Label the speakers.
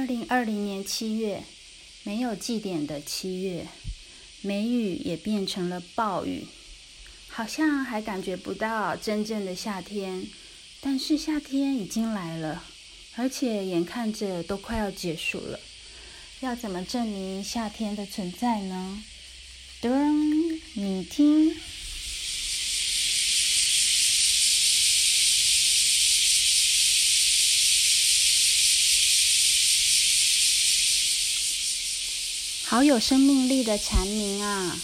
Speaker 1: 二零二零年七月，没有祭典的七月，梅雨也变成了暴雨，好像还感觉不到真正的夏天。但是夏天已经来了，而且眼看着都快要结束了。要怎么证明夏天的存在呢？噔，你听。好有生命力的蝉鸣啊！